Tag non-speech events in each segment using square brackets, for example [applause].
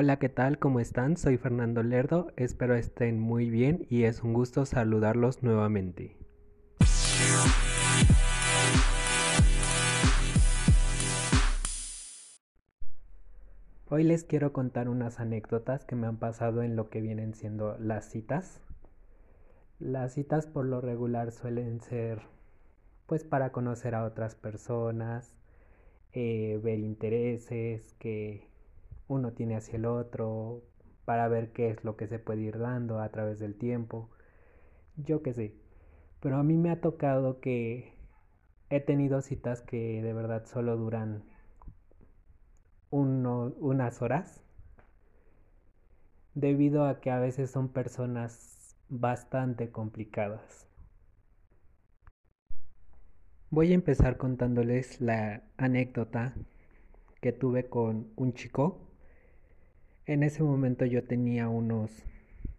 Hola, ¿qué tal? ¿Cómo están? Soy Fernando Lerdo, espero estén muy bien y es un gusto saludarlos nuevamente. Hoy les quiero contar unas anécdotas que me han pasado en lo que vienen siendo las citas. Las citas por lo regular suelen ser pues para conocer a otras personas, eh, ver intereses que uno tiene hacia el otro, para ver qué es lo que se puede ir dando a través del tiempo. Yo qué sé. Pero a mí me ha tocado que he tenido citas que de verdad solo duran unas horas. Debido a que a veces son personas bastante complicadas. Voy a empezar contándoles la anécdota que tuve con un chico. En ese momento yo tenía unos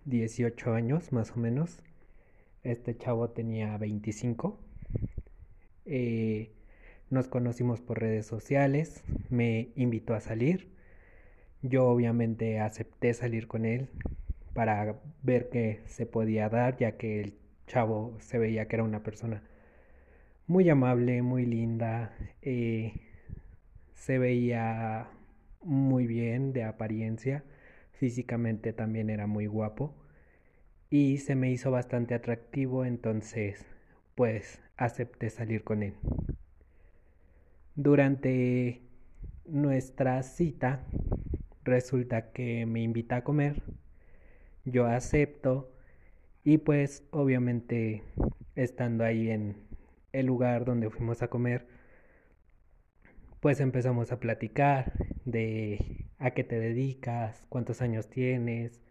18 años más o menos. Este chavo tenía 25. Eh, nos conocimos por redes sociales. Me invitó a salir. Yo obviamente acepté salir con él para ver qué se podía dar, ya que el chavo se veía que era una persona muy amable, muy linda, eh, se veía muy bien de apariencia, físicamente también era muy guapo y se me hizo bastante atractivo, entonces pues acepté salir con él. Durante nuestra cita resulta que me invita a comer, yo acepto y pues obviamente estando ahí en el lugar donde fuimos a comer, pues empezamos a platicar de a qué te dedicas, cuántos años tienes,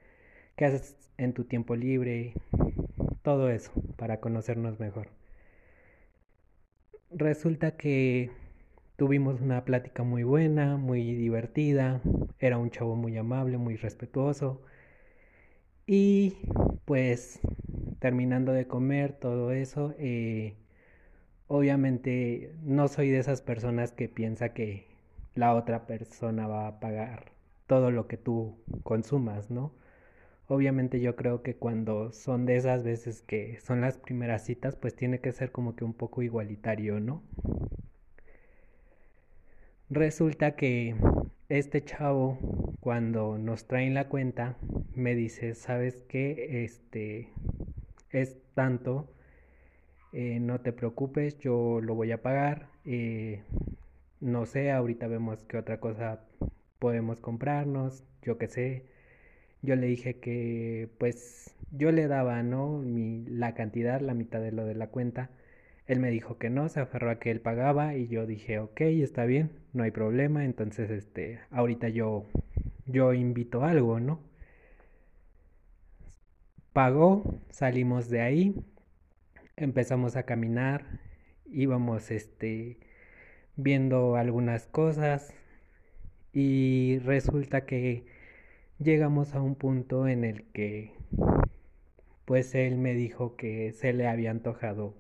qué haces en tu tiempo libre, todo eso para conocernos mejor. Resulta que tuvimos una plática muy buena, muy divertida, era un chavo muy amable, muy respetuoso y pues terminando de comer todo eso, eh, obviamente no soy de esas personas que piensa que la otra persona va a pagar todo lo que tú consumas, ¿no? Obviamente yo creo que cuando son de esas veces que son las primeras citas, pues tiene que ser como que un poco igualitario, ¿no? Resulta que este chavo, cuando nos traen la cuenta, me dice, ¿sabes qué? Este es tanto eh, no te preocupes, yo lo voy a pagar. Eh, no sé, ahorita vemos qué otra cosa podemos comprarnos, yo qué sé. Yo le dije que pues yo le daba, ¿no? La cantidad, la mitad de lo de la cuenta. Él me dijo que no, se aferró a que él pagaba y yo dije, ok, está bien, no hay problema. Entonces, este, ahorita yo, yo invito algo, ¿no? Pagó, salimos de ahí, empezamos a caminar, íbamos este viendo algunas cosas y resulta que llegamos a un punto en el que pues él me dijo que se le había antojado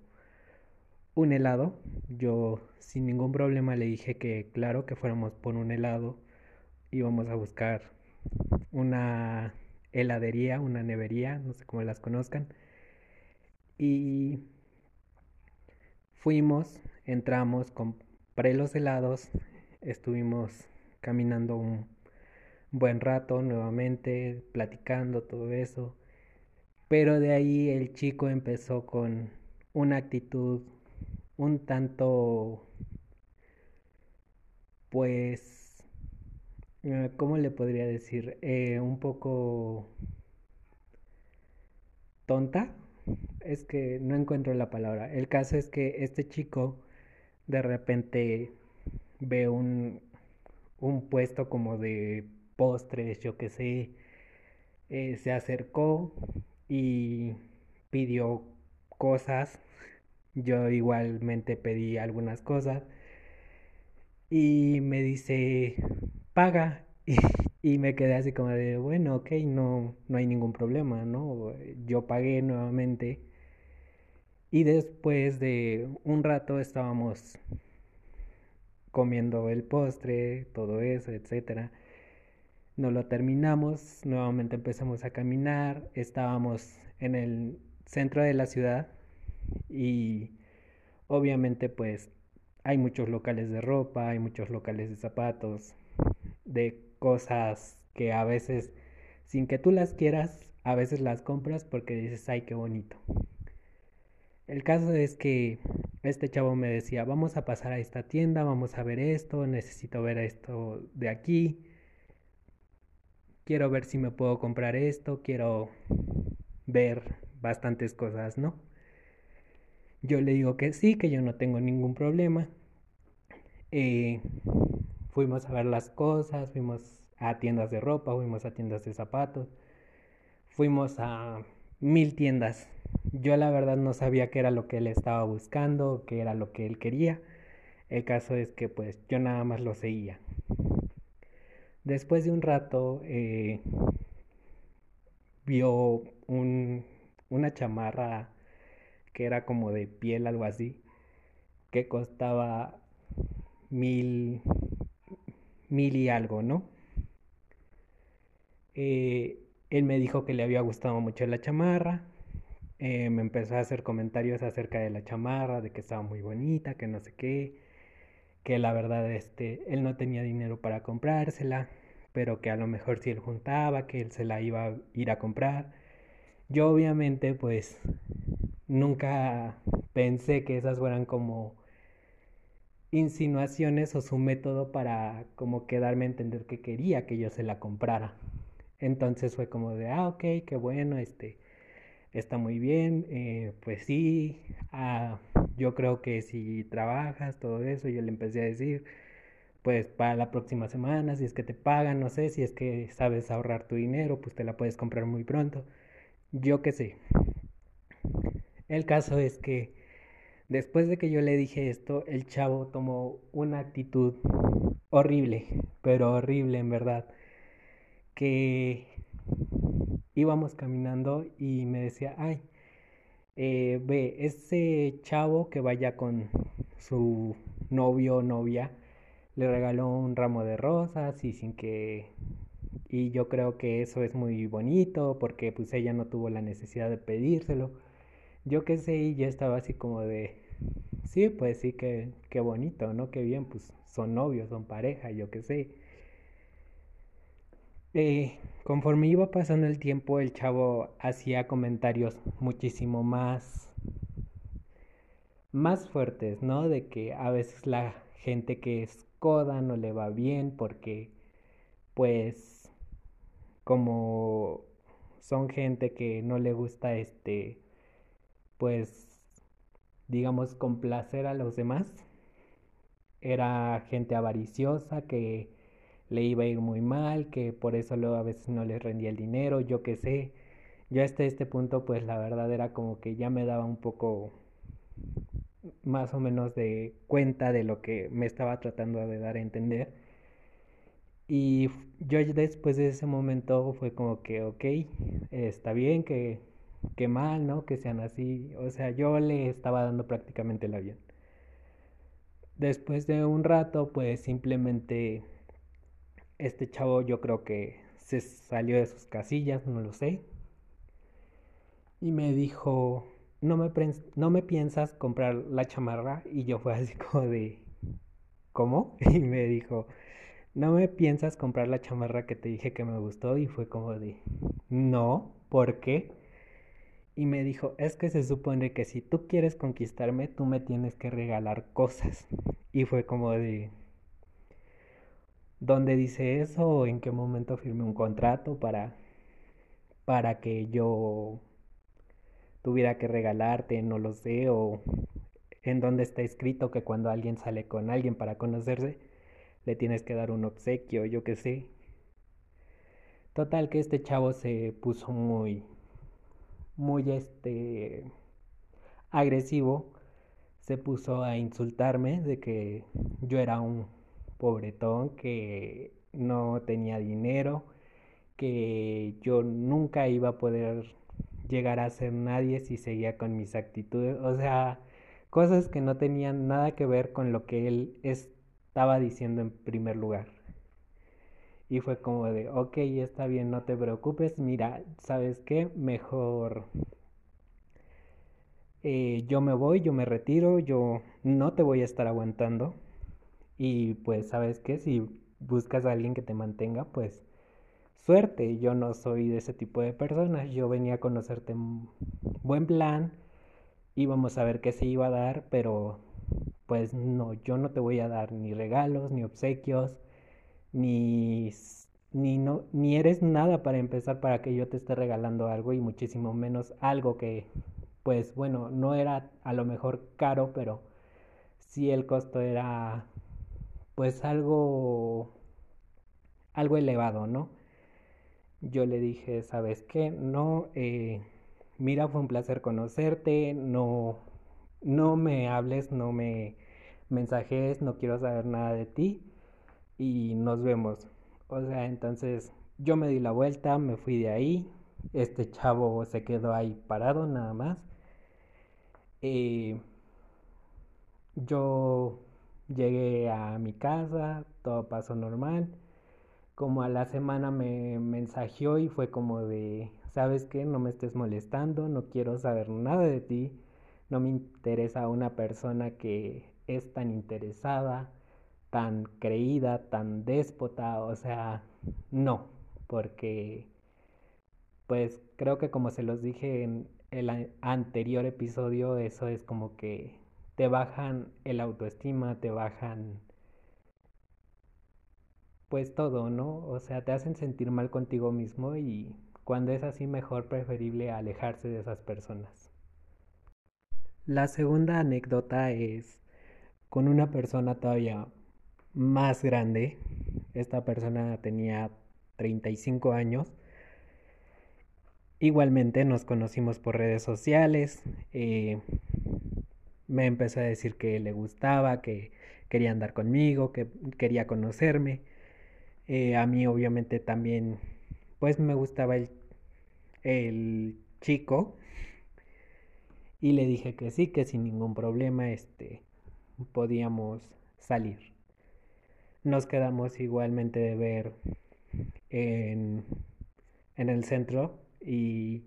un helado. Yo sin ningún problema le dije que claro que fuéramos por un helado. Íbamos a buscar una heladería, una nevería, no sé cómo las conozcan. Y fuimos, entramos, compré los helados, estuvimos caminando un buen rato nuevamente, platicando todo eso. Pero de ahí el chico empezó con una actitud un tanto, pues, eh, ¿cómo le podría decir? Eh, un poco tonta, es que no encuentro la palabra. El caso es que este chico de repente ve un, un puesto como de postres, yo que sé, eh, se acercó y pidió cosas. Yo igualmente pedí algunas cosas y me dice, paga. [laughs] Y me quedé así como de, bueno, ok, no, no hay ningún problema, ¿no? Yo pagué nuevamente. Y después de un rato estábamos comiendo el postre, todo eso, etcétera. No lo terminamos, nuevamente empezamos a caminar, estábamos en el centro de la ciudad y obviamente pues hay muchos locales de ropa, hay muchos locales de zapatos, de cosas que a veces sin que tú las quieras, a veces las compras porque dices, ay, qué bonito. El caso es que este chavo me decía, vamos a pasar a esta tienda, vamos a ver esto, necesito ver esto de aquí, quiero ver si me puedo comprar esto, quiero ver bastantes cosas, ¿no? Yo le digo que sí, que yo no tengo ningún problema. Eh, fuimos a ver las cosas, fuimos a tiendas de ropa, fuimos a tiendas de zapatos, fuimos a mil tiendas. Yo la verdad no sabía qué era lo que él estaba buscando, qué era lo que él quería. El caso es que pues yo nada más lo seguía. Después de un rato eh, vio un, una chamarra que era como de piel, algo así, que costaba mil, mil y algo, ¿no? Eh, él me dijo que le había gustado mucho la chamarra. Eh, me empezó a hacer comentarios acerca de la chamarra, de que estaba muy bonita, que no sé qué, que la verdad este, él no tenía dinero para comprársela, pero que a lo mejor si él juntaba, que él se la iba a ir a comprar. Yo obviamente pues nunca pensé que esas fueran como insinuaciones o su método para como quedarme a entender que quería que yo se la comprara. Entonces fue como de, ah, ok, qué bueno, este, está muy bien, eh, pues sí, ah, yo creo que si trabajas, todo eso, yo le empecé a decir, pues para la próxima semana, si es que te pagan, no sé, si es que sabes ahorrar tu dinero, pues te la puedes comprar muy pronto, yo qué sé. El caso es que después de que yo le dije esto, el chavo tomó una actitud horrible, pero horrible en verdad que íbamos caminando y me decía, ay, eh, ve, ese chavo que vaya con su novio o novia, le regaló un ramo de rosas y sin que... Y yo creo que eso es muy bonito porque pues ella no tuvo la necesidad de pedírselo. Yo qué sé, y ya estaba así como de, sí, pues sí, que, qué bonito, ¿no? Qué bien, pues son novios, son pareja, yo qué sé. Eh, conforme iba pasando el tiempo, el chavo hacía comentarios muchísimo más, más fuertes, ¿no? De que a veces la gente que es coda no le va bien porque, pues, como son gente que no le gusta este, pues, digamos, complacer a los demás. Era gente avariciosa que le iba a ir muy mal, que por eso luego a veces no les rendía el dinero, yo qué sé. Yo hasta este punto pues la verdad era como que ya me daba un poco más o menos de cuenta de lo que me estaba tratando de dar a entender. Y yo después de ese momento fue como que, ok, está bien, que, que mal, ¿no? Que sean así. O sea, yo le estaba dando prácticamente la bien. Después de un rato, pues simplemente este chavo yo creo que se salió de sus casillas, no lo sé. Y me dijo, no me, no me piensas comprar la chamarra. Y yo fue así como de, ¿cómo? [laughs] Y me dijo, no me piensas comprar la chamarra que te dije que me gustó. Y fue como de, no, ¿por qué? Y me dijo, es que se supone que si tú quieres conquistarme, tú me tienes que regalar cosas. Y fue como de, ¿Dónde dice eso en qué momento firmé un contrato para, para que yo tuviera que regalarte, no lo sé, o en dónde está escrito que cuando alguien sale con alguien para conocerse, le tienes que dar un obsequio, yo qué sé. Total que este chavo se puso muy, muy este, agresivo, se puso a insultarme de que yo era un pobretón que no tenía dinero, que yo nunca iba a poder llegar a ser nadie si seguía con mis actitudes, o sea, cosas que no tenían nada que ver con lo que él estaba diciendo en primer lugar. Y fue como de, ok, está bien, no te preocupes, mira, ¿sabes qué? Mejor eh, yo me voy, yo me retiro, yo no te voy a estar aguantando. Y pues, ¿sabes qué? Si buscas a alguien que te mantenga, pues suerte. Yo no soy de ese tipo de personas. Yo venía a conocerte en buen plan. Íbamos a ver qué se iba a dar, pero pues no, yo no te voy a dar ni regalos, ni obsequios, ni ni no ni eres nada para empezar para que yo te esté regalando algo y muchísimo menos algo que pues bueno, no era a lo mejor caro, pero sí el costo era pues algo algo elevado, ¿no? Yo le dije, ¿sabes qué? No, eh, mira, fue un placer conocerte, no, no me hables, no me mensajes, no quiero saber nada de ti y nos vemos. O sea, entonces yo me di la vuelta, me fui de ahí, este chavo se quedó ahí parado nada más. Eh, yo llegué a mi casa, todo pasó normal. Como a la semana me mensajeó y fue como de, ¿sabes qué? No me estés molestando, no quiero saber nada de ti, no me interesa una persona que es tan interesada, tan creída, tan déspota, o sea, no, porque pues creo que como se los dije en el anterior episodio, eso es como que te bajan el autoestima, te bajan pues todo, ¿no? O sea, te hacen sentir mal contigo mismo y cuando es así mejor preferible alejarse de esas personas. La segunda anécdota es con una persona todavía más grande. Esta persona tenía 35 años Igualmente nos conocimos por redes sociales. Eh, me empezó a decir que le gustaba, que quería andar conmigo, que quería conocerme. Eh, a mí obviamente también, pues me gustaba el, el chico. Y le dije que sí, que sin ningún problema, este, podíamos salir. Nos quedamos igualmente de ver en, en el centro y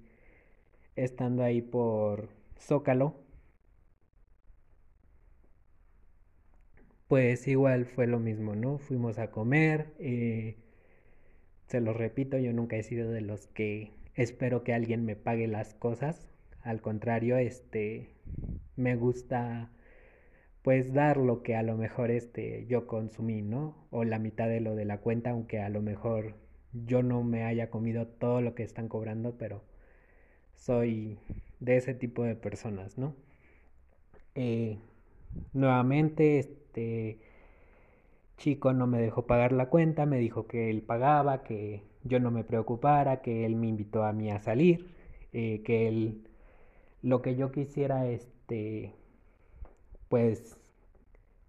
estando ahí por Zócalo, pues igual fue lo mismo, ¿no? Fuimos a comer, eh, se lo repito, yo nunca he sido de los que espero que alguien me pague las cosas, al contrario, este, me gusta pues dar lo que a lo mejor este yo consumí, ¿no? O la mitad de lo de la cuenta, aunque a lo mejor yo no me haya comido todo lo que están cobrando, pero soy de ese tipo de personas, ¿no? Eh, nuevamente, este chico no me dejó pagar la cuenta, me dijo que él pagaba, que yo no me preocupara, que él me invitó a mí a salir, eh, que él lo que yo quisiera, este, pues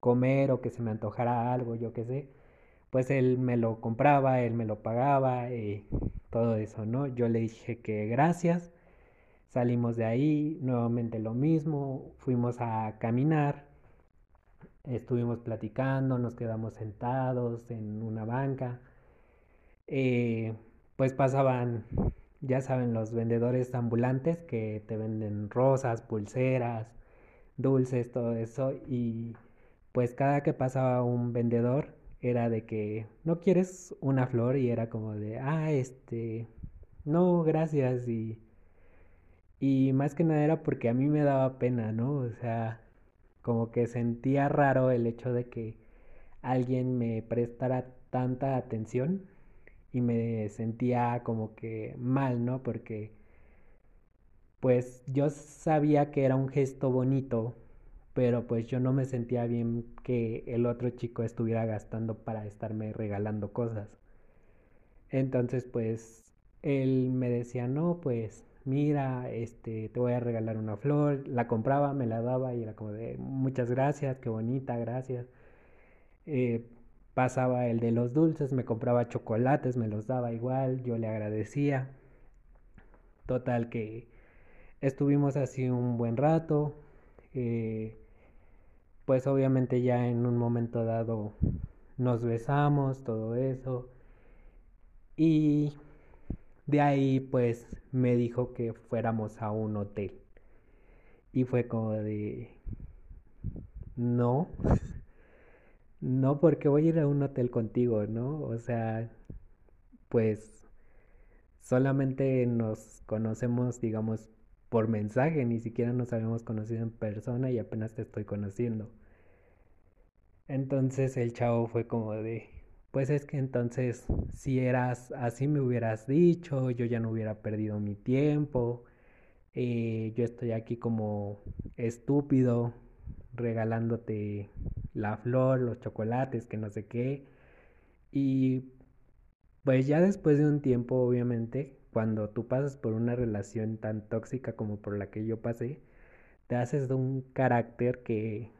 comer o que se me antojara algo, yo qué sé, pues él me lo compraba, él me lo pagaba, y eh, todo eso, ¿no? Yo le dije que gracias, salimos de ahí, nuevamente lo mismo, fuimos a caminar, estuvimos platicando, nos quedamos sentados en una banca, eh, pues pasaban, ya saben, los vendedores ambulantes que te venden rosas, pulseras, dulces, todo eso, y pues cada que pasaba un vendedor, era de que no quieres una flor y era como de, ah, este, no, gracias y, y más que nada era porque a mí me daba pena, ¿no? O sea, como que sentía raro el hecho de que alguien me prestara tanta atención y me sentía como que mal, ¿no? Porque pues yo sabía que era un gesto bonito pero pues yo no me sentía bien que el otro chico estuviera gastando para estarme regalando cosas. Entonces pues él me decía, no, pues mira, este, te voy a regalar una flor, la compraba, me la daba y era como de, muchas gracias, qué bonita, gracias. Eh, pasaba el de los dulces, me compraba chocolates, me los daba igual, yo le agradecía. Total que estuvimos así un buen rato. Eh, pues obviamente ya en un momento dado nos besamos, todo eso. Y de ahí pues me dijo que fuéramos a un hotel. Y fue como de... No. [laughs] no porque voy a ir a un hotel contigo, ¿no? O sea, pues solamente nos conocemos, digamos, por mensaje, ni siquiera nos habíamos conocido en persona y apenas te estoy conociendo. Entonces el chavo fue como de, pues es que entonces si eras así me hubieras dicho, yo ya no hubiera perdido mi tiempo, eh, yo estoy aquí como estúpido regalándote la flor, los chocolates, que no sé qué. Y pues ya después de un tiempo, obviamente, cuando tú pasas por una relación tan tóxica como por la que yo pasé, te haces de un carácter que,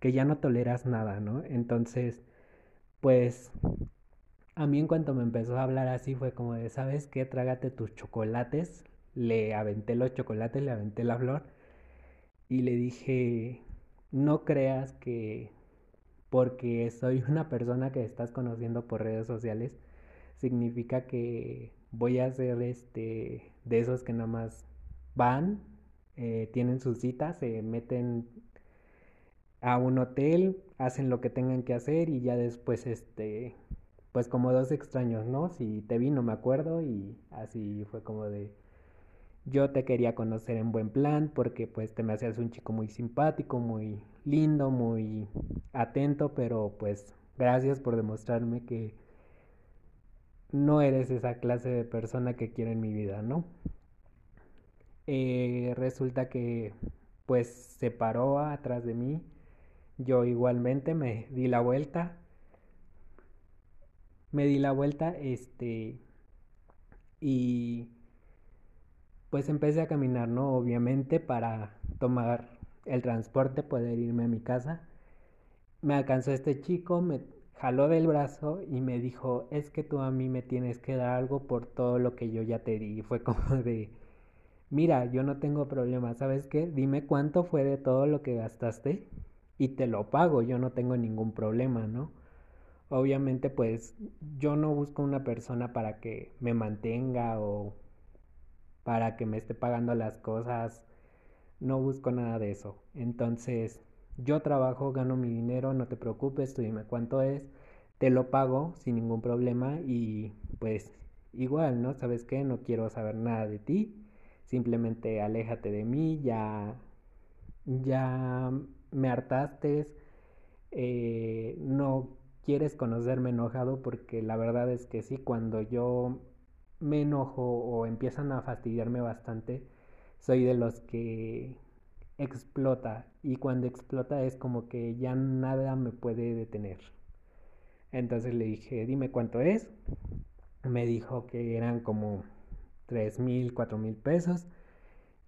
que ya no toleras nada, ¿no? Entonces, pues a mí en cuanto me empezó a hablar así fue como de, ¿sabes qué? Trágate tus chocolates. Le aventé los chocolates, le aventé la flor y le dije, no creas que porque soy una persona que estás conociendo por redes sociales, significa que voy a ser este de esos que nada más van, eh, tienen su cita, se meten a un hotel, hacen lo que tengan que hacer y ya después este pues como dos extraños, ¿no? Si te vi no me acuerdo y así fue como de yo te quería conocer en buen plan porque pues te me hacías un chico muy simpático, muy lindo, muy atento, pero pues gracias por demostrarme que no eres esa clase de persona que quiero en mi vida, ¿no? Eh, resulta que pues se paró atrás de mí, yo igualmente me di la vuelta, me di la vuelta, este, y pues empecé a caminar, ¿no? Obviamente para tomar el transporte, poder irme a mi casa. Me alcanzó este chico, me jaló del brazo y me dijo, es que tú a mí me tienes que dar algo por todo lo que yo ya te di. Y fue [laughs] como de, mira, yo no tengo problema, ¿sabes qué? Dime cuánto fue de todo lo que gastaste y te lo pago, yo no tengo ningún problema, ¿no? Obviamente pues yo no busco una persona para que me mantenga o para que me esté pagando las cosas, no busco nada de eso. Entonces yo trabajo, gano mi dinero, no te preocupes, tú dime cuánto es, te lo pago sin ningún problema y pues igual, ¿no? ¿Sabes qué? No quiero saber nada de ti, simplemente aléjate de mí, ya, ya me hartaste, eh, no quieres conocerme enojado porque la verdad es que sí, cuando yo me enojo o empiezan a fastidiarme bastante, soy de los que explota y cuando explota es como que ya nada me puede detener. Entonces le dije, dime cuánto es. Me dijo que eran como tres mil, cuatro mil pesos.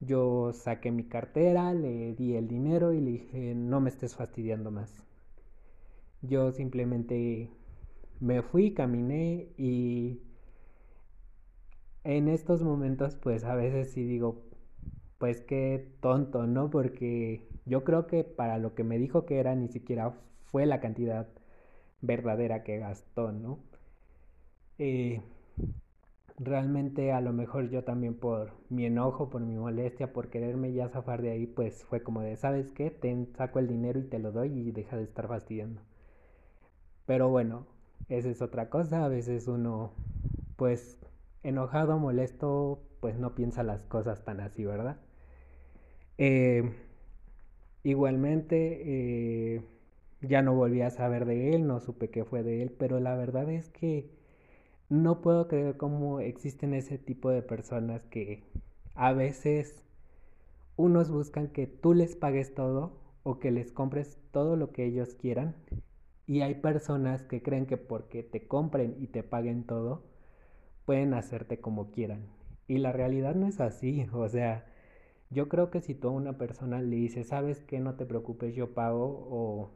Yo saqué mi cartera, le di el dinero y le dije, no me estés fastidiando más. Yo simplemente me fui, caminé y en estos momentos pues a veces sí digo, pues qué tonto, ¿no? Porque yo creo que para lo que me dijo que era ni siquiera fue la cantidad verdadera que gastó, ¿no? Eh, realmente a lo mejor yo también por mi enojo, por mi molestia, por quererme ya zafar de ahí, pues fue como de, ¿sabes qué? Te saco el dinero y te lo doy y deja de estar fastidiando. Pero bueno, esa es otra cosa, a veces uno, pues enojado, molesto, pues no piensa las cosas tan así, ¿verdad? Eh, igualmente, eh, ya no volví a saber de él, no supe qué fue de él, pero la verdad es que no puedo creer cómo existen ese tipo de personas que a veces unos buscan que tú les pagues todo o que les compres todo lo que ellos quieran y hay personas que creen que porque te compren y te paguen todo pueden hacerte como quieran. Y la realidad no es así, [laughs] o sea, yo creo que si tú a una persona le dices, sabes que no te preocupes, yo pago o,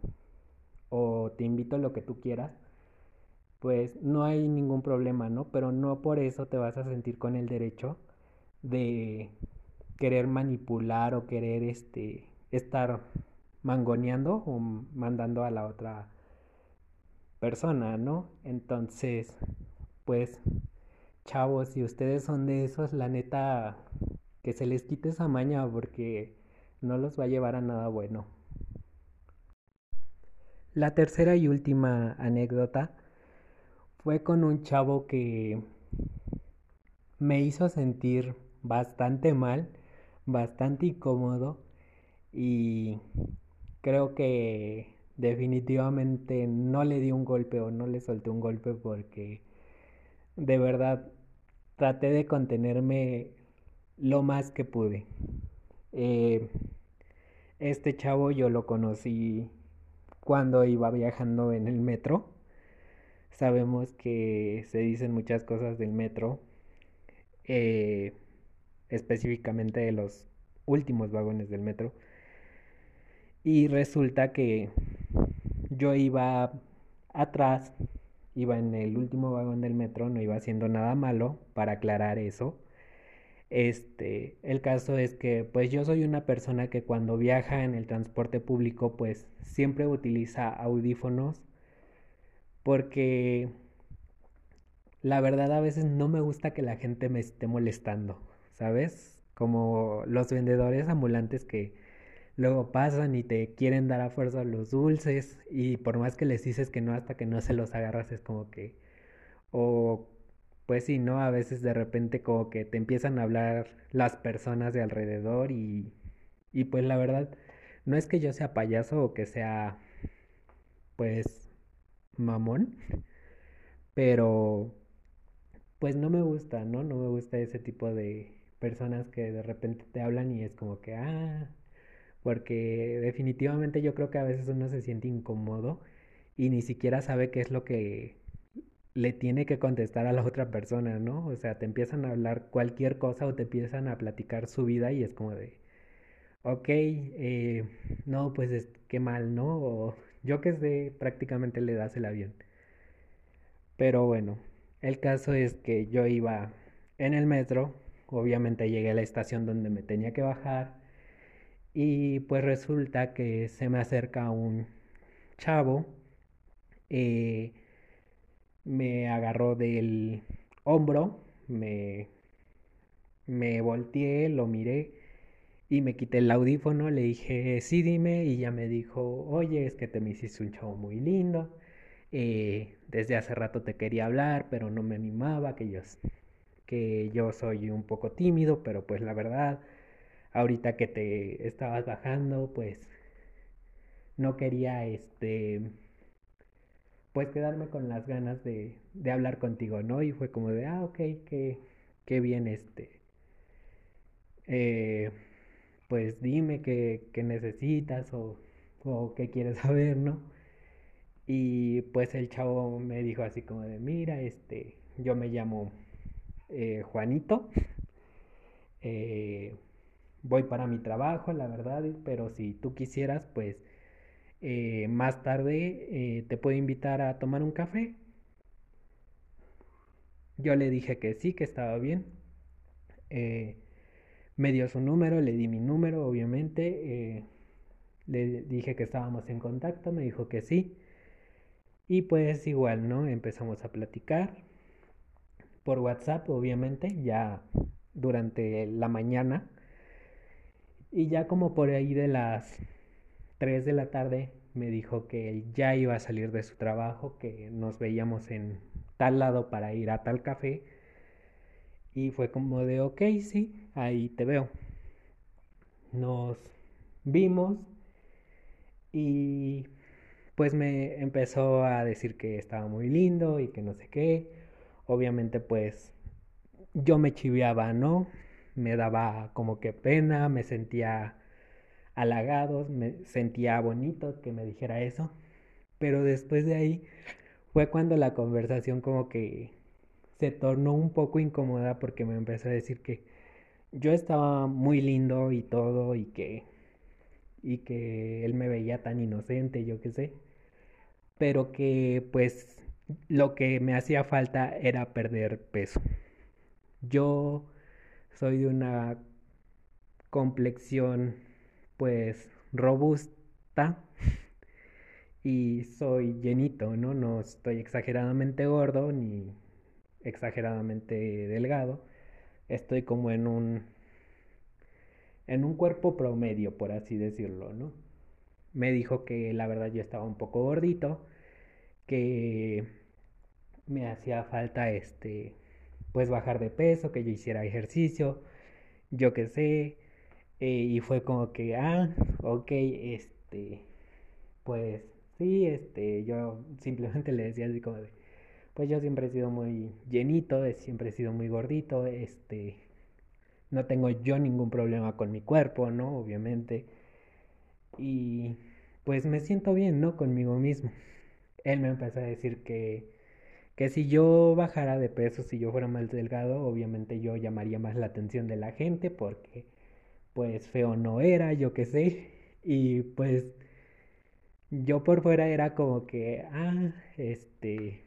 o te invito a lo que tú quieras, pues no hay ningún problema, ¿no? Pero no por eso te vas a sentir con el derecho de querer manipular o querer este estar mangoneando o mandando a la otra persona, ¿no? Entonces, pues Chavos, si ustedes son de esos, la neta, que se les quite esa maña porque no los va a llevar a nada bueno. La tercera y última anécdota fue con un chavo que me hizo sentir bastante mal, bastante incómodo y creo que definitivamente no le di un golpe o no le solté un golpe porque de verdad traté de contenerme lo más que pude. Eh, este chavo yo lo conocí cuando iba viajando en el metro. Sabemos que se dicen muchas cosas del metro, eh, específicamente de los últimos vagones del metro. Y resulta que yo iba atrás, iba en el último vagón del metro, no iba haciendo nada malo, para aclarar eso. Este, el caso es que pues yo soy una persona que cuando viaja en el transporte público pues siempre utiliza audífonos porque la verdad a veces no me gusta que la gente me esté molestando, ¿sabes? Como los vendedores ambulantes que luego pasan y te quieren dar a fuerza los dulces y por más que les dices que no hasta que no se los agarras es como que o pues sí, ¿no? A veces de repente como que te empiezan a hablar las personas de alrededor y, y pues la verdad, no es que yo sea payaso o que sea pues mamón, pero pues no me gusta, ¿no? No me gusta ese tipo de personas que de repente te hablan y es como que, ah, porque definitivamente yo creo que a veces uno se siente incómodo y ni siquiera sabe qué es lo que le tiene que contestar a la otra persona, ¿no? O sea, te empiezan a hablar cualquier cosa o te empiezan a platicar su vida y es como de, ok, eh, no, pues es, qué mal, ¿no? Yo que sé, prácticamente le das el avión. Pero bueno, el caso es que yo iba en el metro, obviamente llegué a la estación donde me tenía que bajar y pues resulta que se me acerca un chavo. Eh, me agarró del hombro, me, me volteé, lo miré y me quité el audífono, le dije, sí, dime, y ya me dijo, oye, es que te me hiciste un chavo muy lindo, eh, desde hace rato te quería hablar, pero no me animaba, que yo, que yo soy un poco tímido, pero pues la verdad, ahorita que te estabas bajando, pues no quería, este, pues quedarme con las ganas de, de hablar contigo, ¿no? Y fue como de, ah, ok, qué, qué bien este. Eh, pues dime qué, qué necesitas o, o, qué quieres [laughs] saber, ¿no? Y pues el chavo me dijo así como de, mira, este, yo me llamo eh, Juanito, eh, voy para mi trabajo, la verdad, pero si tú quisieras, pues eh, más tarde eh, te puedo invitar a tomar un café. Yo le dije que sí, que estaba bien. Eh, me dio su número, le di mi número, obviamente. le dije que estábamos en contacto, me dijo que sí. Y pues igual, ¿no? Empezamos a platicar por WhatsApp, obviamente, ya durante la mañana. Y ya como por ahí de las 3 de la tarde me dijo que ya iba a salir de su trabajo, que nos veíamos en tal lado para ir a tal café. Y fue como de, ok, sí, ahí te veo. Nos vimos y pues me empezó a decir que estaba muy lindo y que no sé qué. Obviamente pues yo me chiviaba, ¿no? Me daba como que pena, me sentía halagados, me sentía bonito que me dijera eso, pero después de ahí fue cuando la conversación como que se tornó un poco incómoda porque me empezó a decir que yo estaba muy lindo y todo y que y que él me veía tan inocente, yo qué sé, pero que pues lo que me hacía falta era perder peso. Yo soy de una complexión pues robusta [laughs] y soy llenito, ¿no? No estoy exageradamente gordo ni exageradamente delgado. Estoy como en un en un cuerpo promedio, por así decirlo, ¿no? Me dijo que la verdad yo estaba un poco gordito, que me hacía falta este pues bajar de peso, que yo hiciera ejercicio, yo qué sé, eh, y fue como que, ah, ok, este, pues sí, este, yo simplemente [laughs] le decía así como de, pues yo siempre he sido muy llenito, siempre he sido muy gordito, este, no tengo yo ningún problema con mi cuerpo, ¿no? Obviamente. Y pues me siento bien, ¿no? Conmigo mismo. Él me empezó a decir que, que si yo bajara de peso, si yo fuera más delgado, obviamente yo llamaría más la atención de la gente porque pues feo no era, yo qué sé. Y pues yo por fuera era como que, ah, este,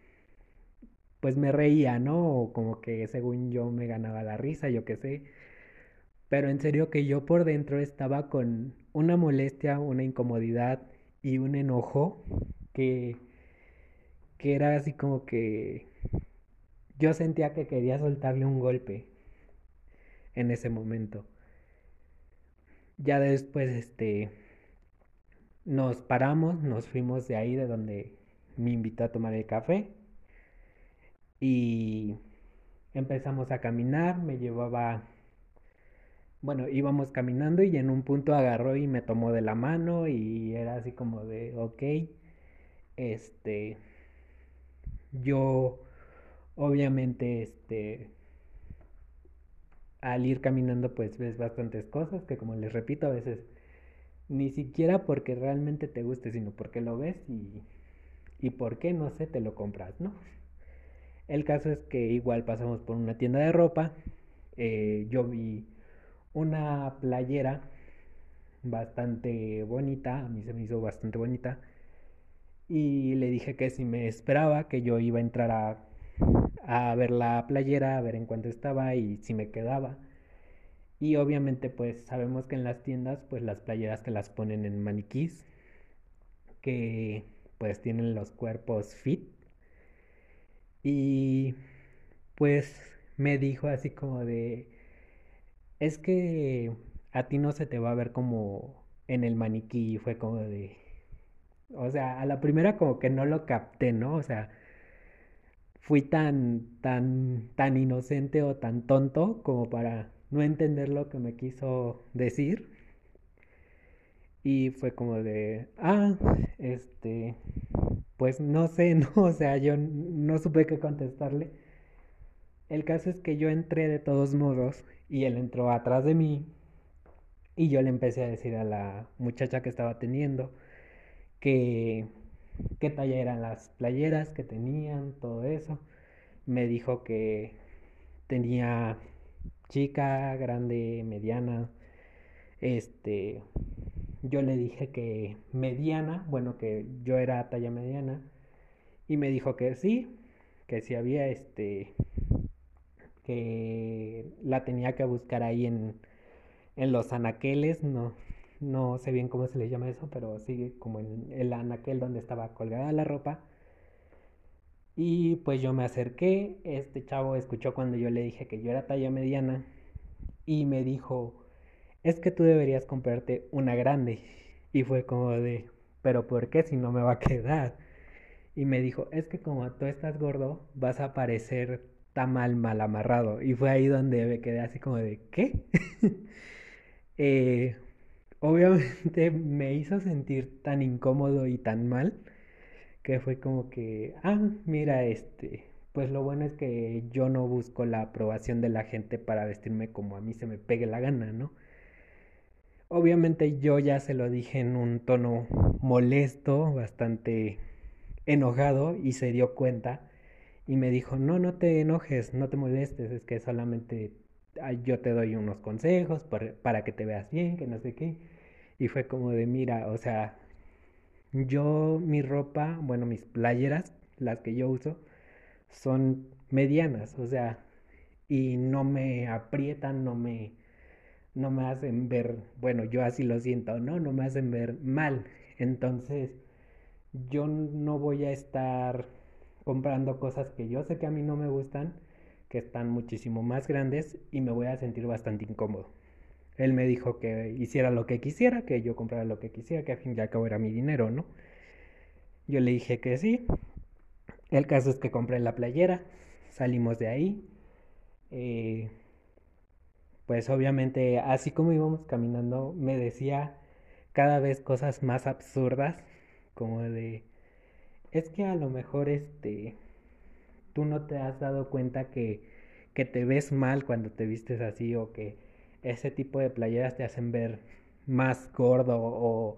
pues me reía, ¿no? O como que según yo me ganaba la risa, yo qué sé. Pero en serio que yo por dentro estaba con una molestia, una incomodidad y un enojo que, que era así como que yo sentía que quería soltarle un golpe en ese momento. Ya después, este, nos paramos, nos fuimos de ahí, de donde me invitó a tomar el café. Y empezamos a caminar, me llevaba, bueno, íbamos caminando y en un punto agarró y me tomó de la mano y era así como de, ok, este, yo obviamente, este, al ir caminando pues ves bastantes cosas que como les repito a veces ni siquiera porque realmente te guste, sino porque lo ves y, y por qué, no sé, te lo compras, ¿no? El caso es que igual pasamos por una tienda de ropa, eh, yo vi una playera bastante bonita, a mí se me hizo bastante bonita, y le dije que si me esperaba, que yo iba a entrar a a ver la playera, a ver en cuánto estaba y si me quedaba. Y obviamente pues sabemos que en las tiendas pues las playeras te las ponen en maniquís que pues tienen los cuerpos fit. Y pues me dijo así como de es que a ti no se te va a ver como en el maniquí fue como de o sea, a la primera como que no lo capté, ¿no? O sea, fui tan, tan, tan inocente o tan tonto como para no entender lo que me quiso decir. Y fue como de, ah, este, pues no sé, [laughs] no, o sea, yo no supe qué contestarle. El caso es que yo entré de todos modos y él entró atrás de mí y yo le empecé a decir a la muchacha que estaba teniendo que qué talla eran las playeras que tenían, todo eso. Me dijo que tenía chica, grande, mediana. Este, yo le dije que mediana, bueno, que yo era talla mediana. Y me dijo que sí, que si había este, que la tenía que buscar ahí en, en los anaqueles, no, no sé bien cómo se le llama eso, pero sigue como en el anaquel donde estaba colgada la ropa. Y pues yo me acerqué, este chavo escuchó cuando yo le dije que yo era talla mediana y me dijo, es que tú deberías comprarte una grande. Y fue como de, pero ¿por qué si no me va a quedar? Y me dijo, es que como tú estás gordo, vas a parecer tamal mal amarrado. Y fue ahí donde me quedé así como de, ¿qué? [laughs] eh, obviamente [laughs] me hizo sentir tan incómodo y tan mal que fue como que, ah, mira, este, pues lo bueno es que yo no busco la aprobación de la gente para vestirme como a mí se me pegue la gana, ¿no? Obviamente yo ya se lo dije en un tono molesto, bastante enojado y se dio cuenta y me dijo, no, no te enojes, no te molestes, es que solamente yo te doy unos consejos para que te veas bien, que no sé qué. Y fue como de, mira, o sea, yo mi ropa, bueno, mis playeras, las que yo uso, son medianas, o sea, y no me aprietan, no me, no me hacen ver, bueno, yo así lo siento, ¿no? No me hacen ver mal. Entonces, yo no voy a estar comprando cosas que yo sé que a mí no me gustan que están muchísimo más grandes y me voy a sentir bastante incómodo. Él me dijo que hiciera lo que quisiera, que yo comprara lo que quisiera, que a fin y al cabo era mi dinero, ¿no? Yo le dije que sí. El caso es que compré la playera, salimos de ahí. Eh, pues obviamente, así como íbamos caminando, me decía cada vez cosas más absurdas, como de, es que a lo mejor este, tú no te has dado cuenta que, que te ves mal cuando te vistes así o que ese tipo de playeras te hacen ver más gordo o...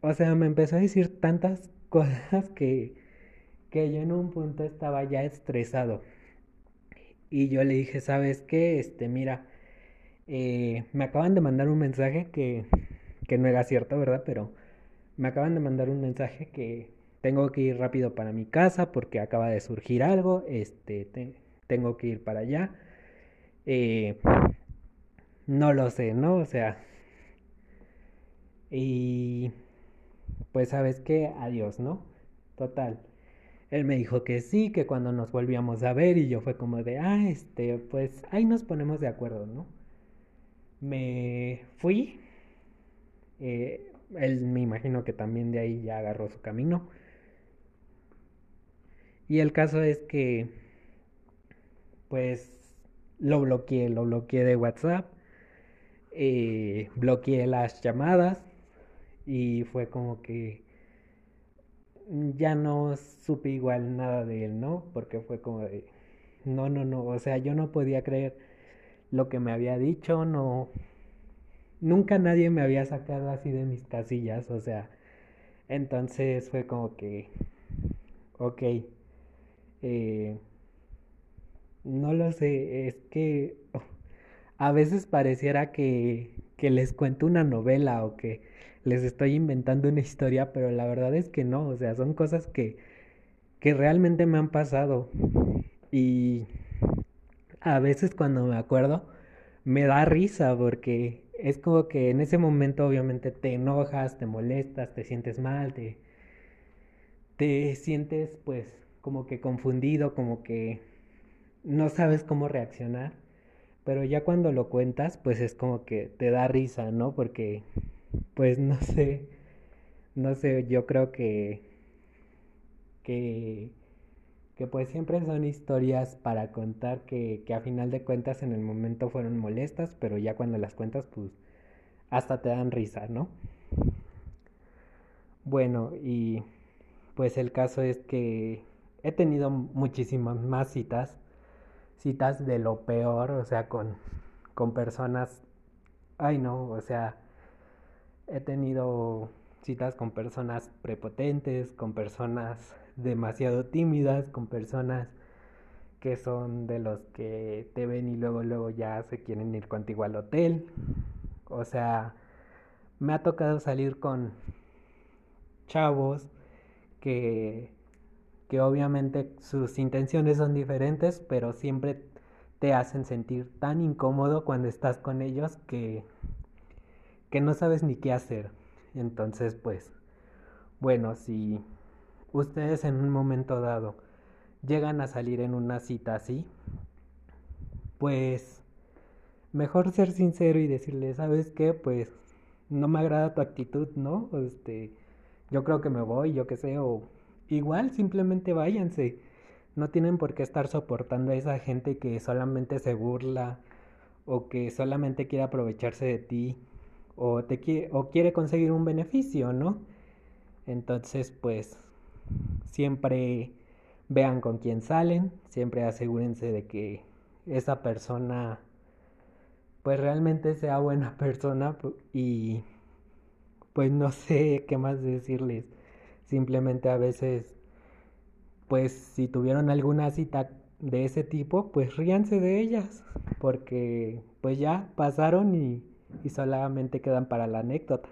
O sea, me empezó a decir tantas [laughs] cosas que, que yo en un punto estaba ya estresado. Y yo le dije, ¿sabes qué? Este, mira, eh, me acaban de mandar un mensaje que, que no era cierto, ¿verdad? Pero me acaban de mandar un mensaje que tengo que ir rápido para mi casa porque acaba de surgir algo, este, tengo que ir para allá. Eh, no lo sé, ¿no? O sea, y pues sabes qué, adiós, ¿no? Total. Él me dijo que sí, que cuando nos volvíamos a ver y yo fue como de, ah, este, pues ahí nos ponemos de acuerdo, ¿no? Me fui. Eh, él me imagino que también de ahí ya agarró su camino. Y el caso es que, pues, lo bloqueé, lo bloqueé de WhatsApp. Eh, bloqueé las llamadas y fue como que ya no supe igual nada de él, ¿no? Porque fue como de, no, no, no, o sea, yo no podía creer lo que me había dicho, no, nunca nadie me había sacado así de mis casillas, o sea, entonces fue como que, ok, eh, no lo sé, es que [laughs] a veces pareciera que, que les cuento una novela o que les estoy inventando una historia, pero la verdad es que no, o sea, son cosas que, que realmente me han pasado. Y a veces cuando me acuerdo, me da risa porque es como que en ese momento obviamente te enojas, te molestas, te sientes mal, te, te sientes pues como que confundido, como que no sabes cómo reaccionar. Pero ya cuando lo cuentas, pues es como que te da risa, ¿no? Porque, pues no sé, no sé, yo creo que, que, que pues siempre son historias para contar que, que a final de cuentas en el momento fueron molestas, pero ya cuando las cuentas, pues hasta te dan risa, ¿no? Bueno, y pues el caso es que he tenido muchísimas más citas citas de lo peor, o sea, con, con personas, ay no, o sea, he tenido citas con personas prepotentes, con personas demasiado tímidas, con personas que son de los que te ven y luego luego ya se quieren ir contigo al hotel. O sea, me ha tocado salir con chavos que que obviamente sus intenciones son diferentes, pero siempre te hacen sentir tan incómodo cuando estás con ellos que, que no sabes ni qué hacer. Entonces, pues, bueno, si ustedes en un momento dado llegan a salir en una cita así, pues mejor ser sincero y decirle, ¿sabes qué? Pues no me agrada tu actitud, ¿no? Este, yo creo que me voy, yo qué sé, o igual simplemente váyanse. No tienen por qué estar soportando a esa gente que solamente se burla o que solamente quiere aprovecharse de ti o te quiere, o quiere conseguir un beneficio, ¿no? Entonces, pues siempre vean con quién salen, siempre asegúrense de que esa persona pues realmente sea buena [laughs] persona y pues no sé qué más decirles. Simplemente a veces, pues si tuvieron alguna cita de ese tipo, pues ríanse de ellas, porque pues ya pasaron y, y solamente quedan para la anécdota.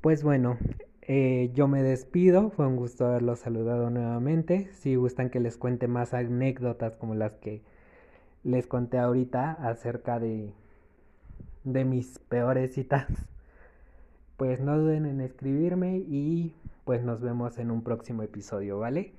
Pues bueno, eh, yo me despido, fue un gusto haberlos saludado nuevamente. Si gustan que les cuente más anécdotas como las que les conté ahorita acerca de, de mis peores citas, pues no duden en escribirme y pues nos vemos en un próximo episodio, ¿vale?